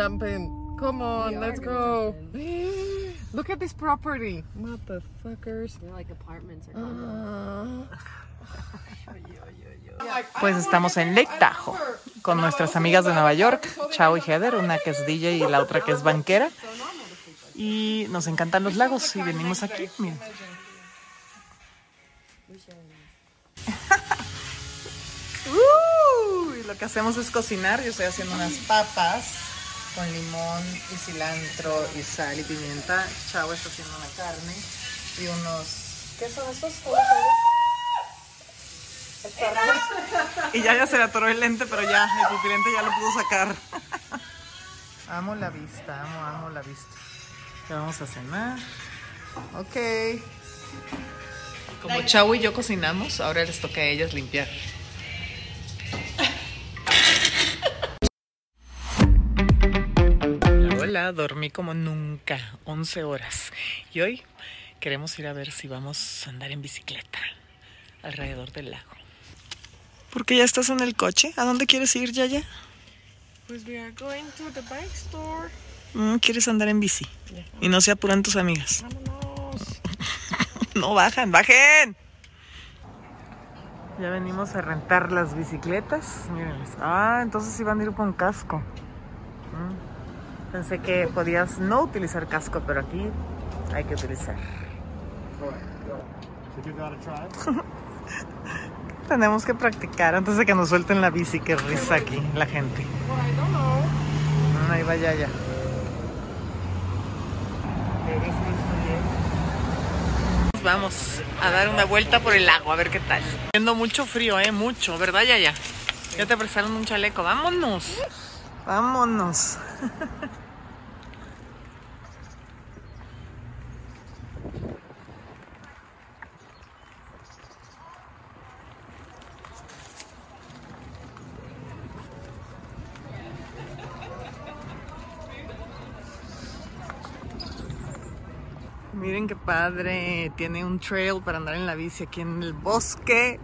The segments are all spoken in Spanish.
jump in. Come on, let's go. Look at this property. Motherfuckers. They're like apartments or condos. Pues estamos en Lake Tahoe con nuestras amigas de Nueva York, Chao y Heather, una que es DJ y la otra que es banquera. Y nos encantan los lagos y venimos aquí. Miren. Uh, y lo que hacemos es cocinar. Yo estoy haciendo unas papas con limón y cilantro y sal y pimienta. Chao está haciendo una carne y unos... ¿Qué son llama? Y ya ya se le atoró el lente, pero ya, el pupilente ya lo pudo sacar. amo la vista, amo, amo la vista. Ya vamos a cenar. Ok. Como Chau y yo cocinamos, ahora les toca a ellas limpiar. Dormí como nunca, 11 horas. Y hoy queremos ir a ver si vamos a andar en bicicleta alrededor del lago. ¿Por qué ya estás en el coche? ¿A dónde quieres ir, Yaya? Pues we are going to the bike store. Mm, ¿Quieres andar en bici? Y no se apuran tus amigas. Vámonos. No bajan, bajen. Ya venimos a rentar las bicicletas. Mírenlas. Ah, entonces iban a ir con casco. Pensé que podías no utilizar casco, pero aquí hay que utilizar. Tenemos que practicar antes de que nos suelten la bici. Qué risa aquí la gente. Ahí va Yaya. Vamos a dar una vuelta por el lago, a ver qué tal. Haciendo mucho frío, ¿eh? Mucho, ¿verdad, Yaya? Ya te prestaron un chaleco. ¡Vámonos! ¡Vámonos! Miren qué padre. Tiene un trail para andar en la bici aquí en el bosque.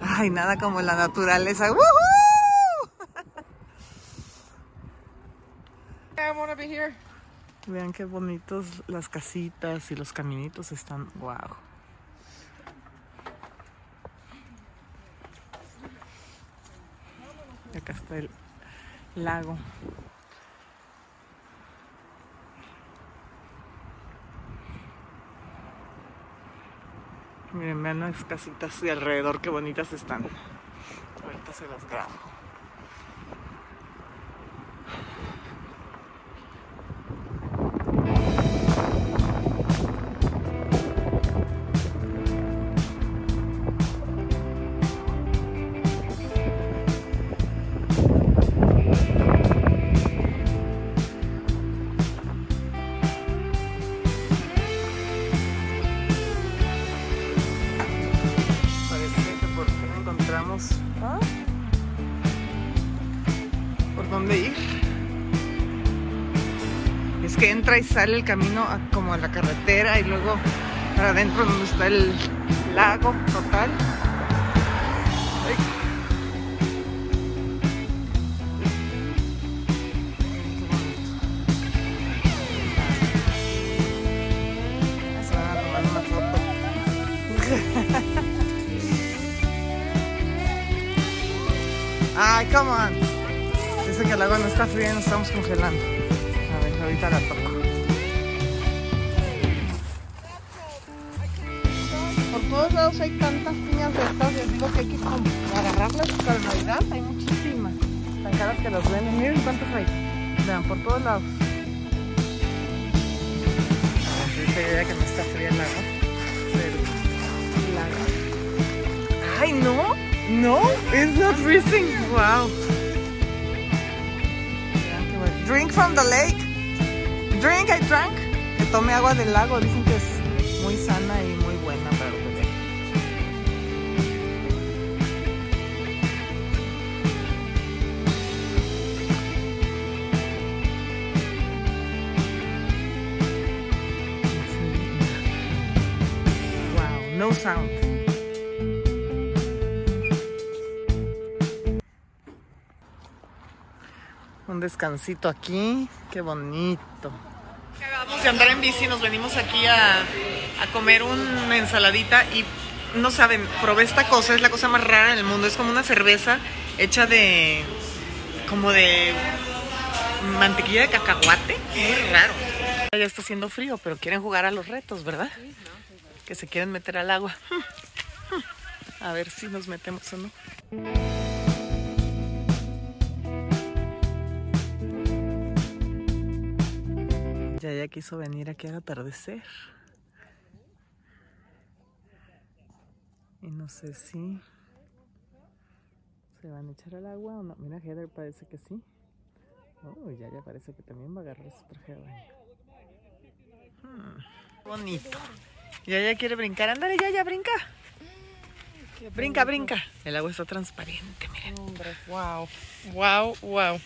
Ay, nada como la naturaleza. ¡Woohoo! Vean qué bonitos las casitas y los caminitos están. Wow. Acá está el lago. Miren, vean las casitas de alrededor, qué bonitas están. Ahorita se las grabo. Entra y sale el camino como a la carretera y luego para adentro donde está el lago total. Ay. Come on. Dice que el agua no está fría y nos estamos congelando. A ver, ahorita la toco. Todos lados hay tantas piñas de estas. Les digo que hay que agarrarlas para Navidad. Hay muchísimas. Tan caras que las venden. Miren cuántas hay. Vean, por todos lados. Dice ella que no está fría el agua. Pero. Ay, no. No, it's not freezing. Wow. Drink from the lake. Drink, I drank. Que tome agua del lago. Dicen que es muy sana y muy sound. Un descansito aquí. Qué bonito. Acabamos de andar en bici, nos venimos aquí a, a comer una ensaladita y no saben, probé esta cosa, es la cosa más rara en el mundo. Es como una cerveza hecha de. como de. mantequilla de cacahuate. Muy raro. Ya está haciendo frío, pero quieren jugar a los retos, ¿verdad? Que se quieren meter al agua. A ver si nos metemos o no. Ya ya quiso venir aquí al atardecer. Y no sé si se van a echar al agua o no. Mira, Heather parece que sí. Oh, ya ya parece que también va a agarrar su traje de. Hmm, bonito. Ya ya quiere brincar. Ándale, ya ya brinca. Brinca, brinca. El agua está transparente, miren. Hombre, wow. Wow, wow.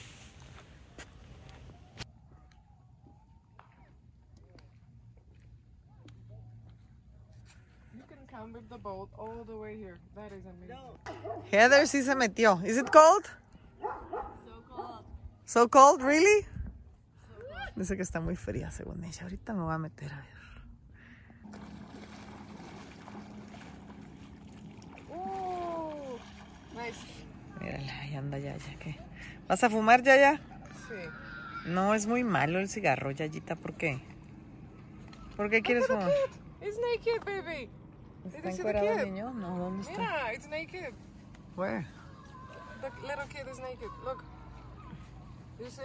You can come with the boat all the way here. That is amazing. Heather sí se metió. Is it cold? So cold. So cold, really? Dice que está muy fría según ella. Ahorita me voy a meter a ver. Oh, nice. Mírala, ahí anda ya, ya que. ¿Vas a fumar ya ya? Sí. No, es muy malo el cigarro, Yayita. ¿Por qué? ¿Por qué quieres fumar? It's naked, baby. ¿Está encuerado el niño? No, ¿dónde está? Yeah, it's naked. Where? The little kid is naked. Look. You see?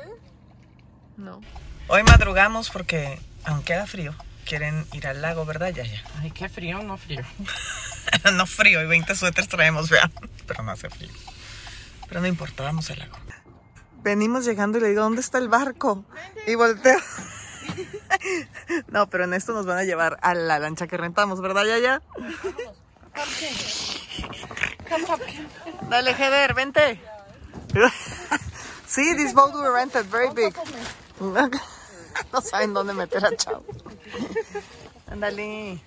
No. Hoy madrugamos porque, aunque haga frío, quieren ir al lago, ¿verdad, Yaya? Ay, qué frío, no frío. no frío, y 20 suéteres traemos, vean. Pero no hace frío. Pero no importa, vamos al lago. Venimos llegando y le digo, ¿dónde está el barco? Y volteo. no, pero en esto nos van a llevar a la lancha que rentamos, ¿verdad, Yaya? Dale, Heather, vente. sí, this boat we rented, very big. no saben dónde meter a Chao. Ándale.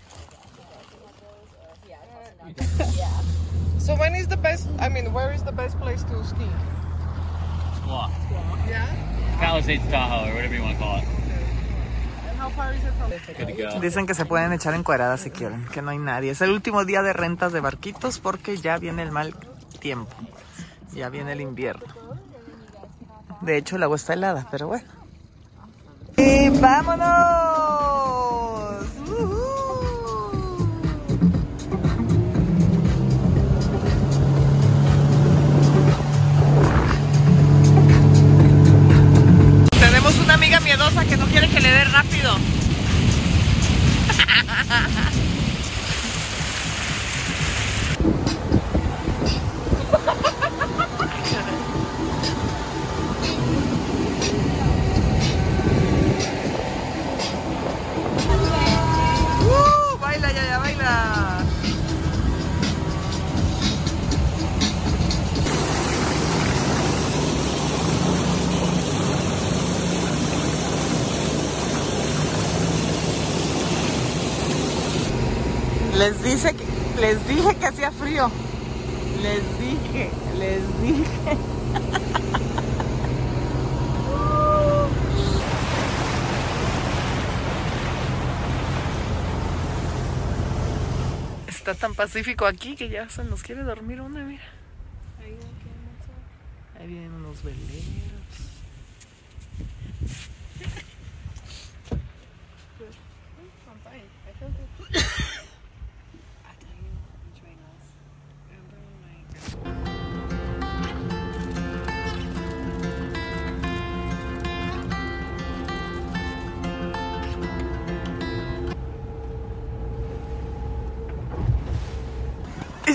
So when is the best? I mean, where is the best place to ski? Squaw. Yeah. Palisades Tahoe, or whatever you want to call it. And how far is it from? Good to go. Dicen que se pueden echar encueradas si quieren, que no hay nadie. Es el último día de rentas de barquitos porque ya viene el mal tiempo. Ya viene el invierno. De hecho, el agua está helada, pero bueno. ¡Y vámonos! Una amiga miedosa que no quiere que le dé rápido. Les dice que, les dije que hacía frío. Les dije, les dije. Está tan pacífico aquí que ya se nos quiere dormir una, mira. Ahí vienen unos veleros.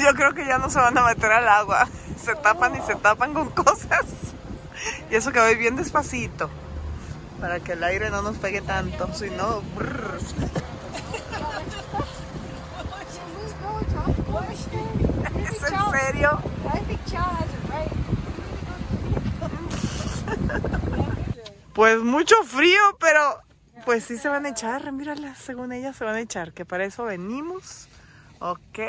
Yo creo que ya no se van a meter al agua. Se tapan y se tapan con cosas. Y eso que voy bien despacito. Para que el aire no nos pegue tanto. Si no. ¿Es en serio? Pues mucho frío, pero pues sí se van a echar. Mírala, según ella se van a echar. Que para eso venimos. Ok.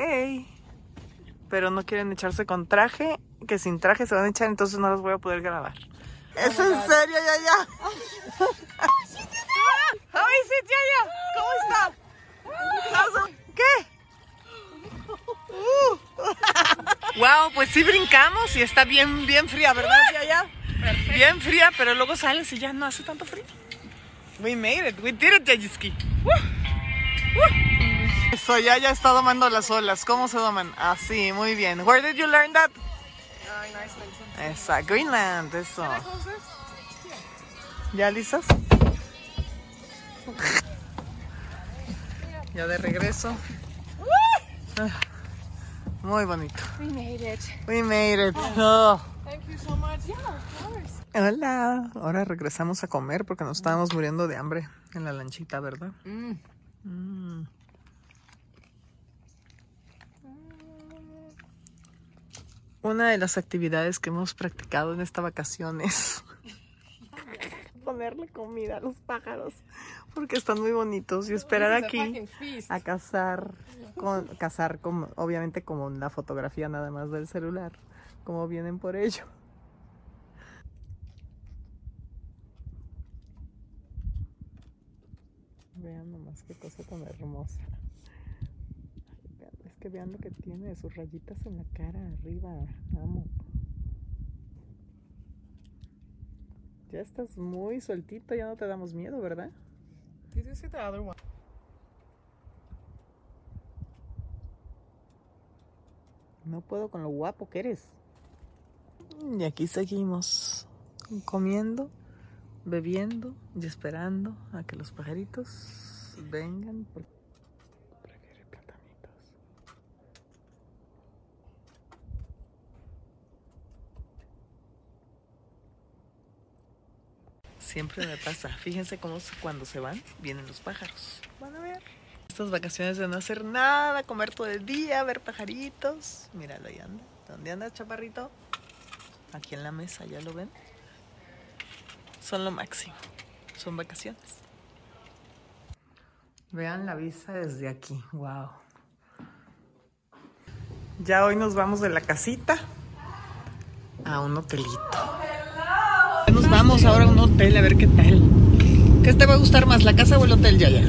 Pero no quieren echarse con traje. Que sin traje se van a echar, entonces no las voy a poder grabar. ¿Es en serio, Yaya? Is it, Yaya? ¿Cómo está? ¿Qué? Uh. wow, pues sí brincamos y está bien, bien fría, ¿verdad, Yaya? Bien fría, pero luego sales y ya no hace tanto frío. We made it, we did it, Yayiski. Eso, Yaya está domando las olas. ¿Cómo se doman? Así, muy bien. Where did you learn that? Esa, Greenland, eso. ¿Ya listas? Ya de regreso. Ah, Muy bonito. We made it. We made it. Oh. Thank you so much. Yeah, of course. Hola. Ahora regresamos a comer porque nos estábamos muriendo de hambre en la lanchita, ¿verdad? Mm. Una de las actividades que hemos practicado en esta vacación es ponerle comida a los pájaros porque están muy bonitos y esperar aquí a cazar con cazar como obviamente como una fotografía nada más del celular como vienen por ello. Vean nomás qué cosa tan hermosa que vean lo que tiene sus rayitas en la cara arriba amo ya estás muy sueltito ya no te damos miedo verdad Did you see the other one? No puedo con lo guapo que eres. Y aquí seguimos comiendo, bebiendo y esperando a que los pajaritos vengan. Por... por aquí hay platanitos. Siempre me pasa. Fíjense cómo cuando se van, vienen los pájaros. Van a ver. Estas vacaciones de no hacer nada, comer todo el día, ver pajaritos. Míralo, ahí anda. ¿Dónde anda, chaparrito? Aquí en la mesa, ¿ya lo ven? Son lo máximo. Son vacaciones. Vean la vista desde aquí. Wow. Ya hoy nos vamos de la casita a un hotelito. Nos vamos ahora a un hotel a ver qué tal. ¿Qué te va a gustar más, la casa o el hotel, Yaya?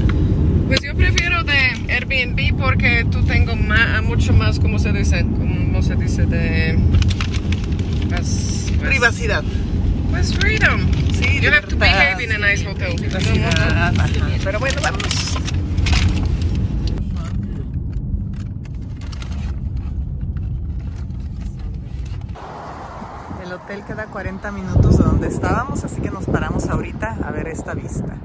Pues yo prefiero de Airbnb porque tú tengo ma- mucho más, ¿cómo se dice? ¿Cómo se dice? De... Pues, pues- Privacidad. Pues freedom. Sí, You have to libertad, behave in a nice hotel. Privacidad. Pero bueno, vámonos. El hotel queda a 40 minutos de donde estábamos, así que nos paramos ahorita a ver esta vista.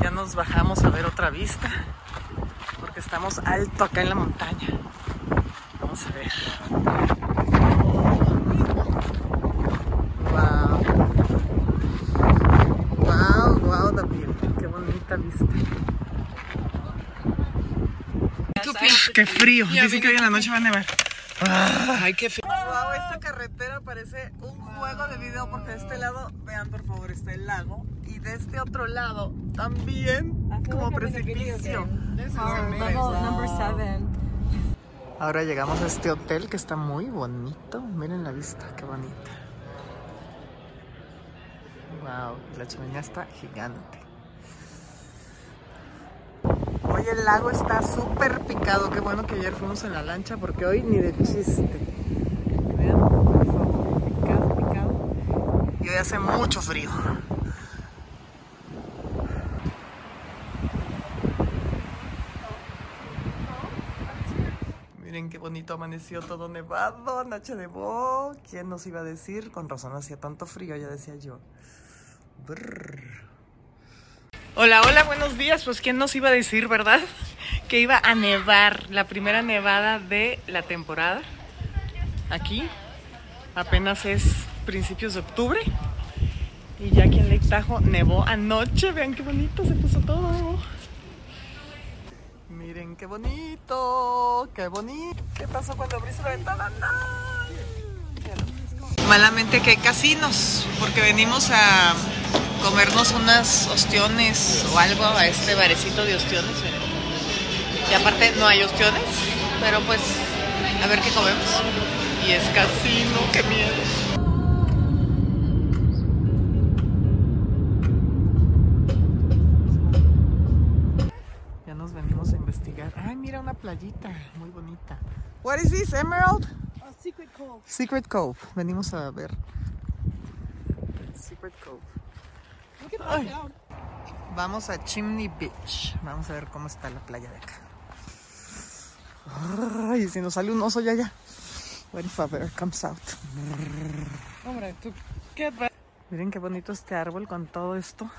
Ya nos bajamos a ver otra vista, porque estamos alto acá en la montaña. Vamos a ver. Wow. Wow, wow, David, qué bonita vista. Qué frío. Dicen que hoy en la noche va a nevar. Ay, qué feo. Wow, esta carretera parece un juego de video porque de este lado, vean por favor, está el lago y de este otro lado también como precipicio. Level number seven. Ahora llegamos a este hotel que está muy bonito. Miren la vista, qué bonita. Wow, la chimenea está gigante. Hoy el lago está súper picado. Qué bueno que ayer fuimos en la lancha porque hoy ni de chiste. Vean, por favor, picado, picado. Y hoy hace mucho frío. Miren qué bonito amaneció todo nevado, noche de bo. ¿Quién nos iba a decir? Con razón hacía tanto frío, ya decía yo. Brr. Hola, hola, buenos días. Pues quién nos iba a decir, ¿verdad? Que iba a nevar, la primera nevada de la temporada. Aquí apenas es principios de octubre. Y ya aquí en Lake Tahoe nevó anoche. Vean qué bonito se puso todo. Miren qué bonito, qué bonito. ¿Qué pasó cuando abriste la ventana? No. Malamente que hay casinos, porque venimos a comernos unas ostiones o algo a este barecito de ostiones. miren. Y aparte no hay ostiones, pero pues a ver qué comemos. Y es casino, qué miedo. Ya nos venimos a investigar. Ay, mira una playita, muy bonita. What is this, Emerald? A secret cove. Secret Cove. Venimos a ver. Secret Cove. Ay. Vamos a Chimney Beach. Vamos a ver cómo está la playa de acá. Ay, si nos sale un oso ya ya. What if a bear comes out? Hombre, tú, ¿qué va- Miren qué bonito este árbol con todo esto.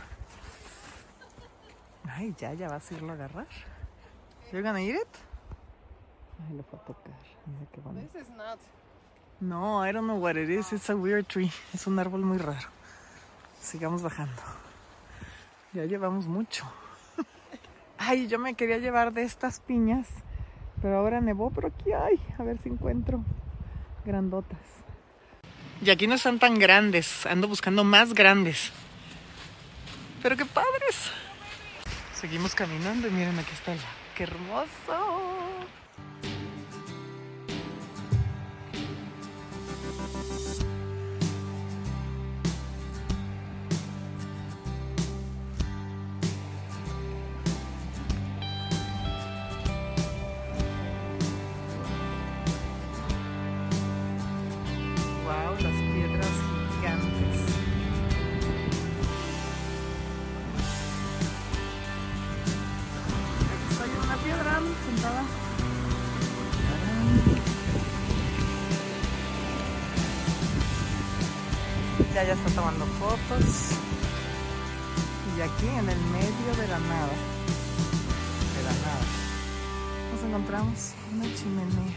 Ay, ya, ya vas a irlo a agarrar. You're gonna eat it? Ay, lo fue a tocar. Mira qué bonito. This is not. No, I don't know what it is. It's a weird tree. Es un árbol muy raro. Sigamos bajando. Ya llevamos mucho. Ay, yo me quería llevar de estas piñas, pero ahora nevó, pero aquí hay. A ver si encuentro grandotas. Y aquí no están tan grandes. Ando buscando más grandes. Pero qué padres. Seguimos caminando y miren, aquí está el. ¡Qué hermoso! Ya ya está tomando fotos. Y aquí en el medio de la nada, de la nada, nos encontramos una chimenea.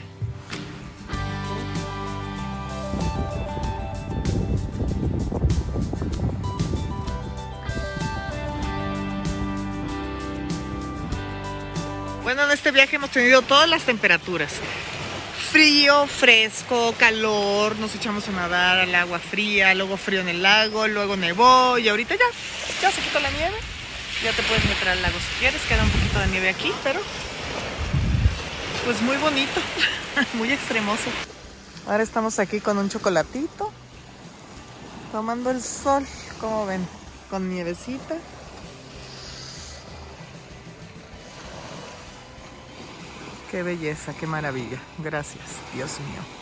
Bueno, en este viaje hemos tenido todas las temperaturas. Frío, fresco, calor, nos echamos a nadar al agua fría, luego frío en el lago, luego nevó y ahorita ya, ya se quitó la nieve. Ya te puedes meter al lago si quieres, queda un poquito de nieve aquí, pero pues muy bonito, muy extremoso. Ahora estamos aquí con un chocolatito, tomando el sol, como ven, con nievecita. Qué belleza, qué maravilla. Gracias, Dios mío.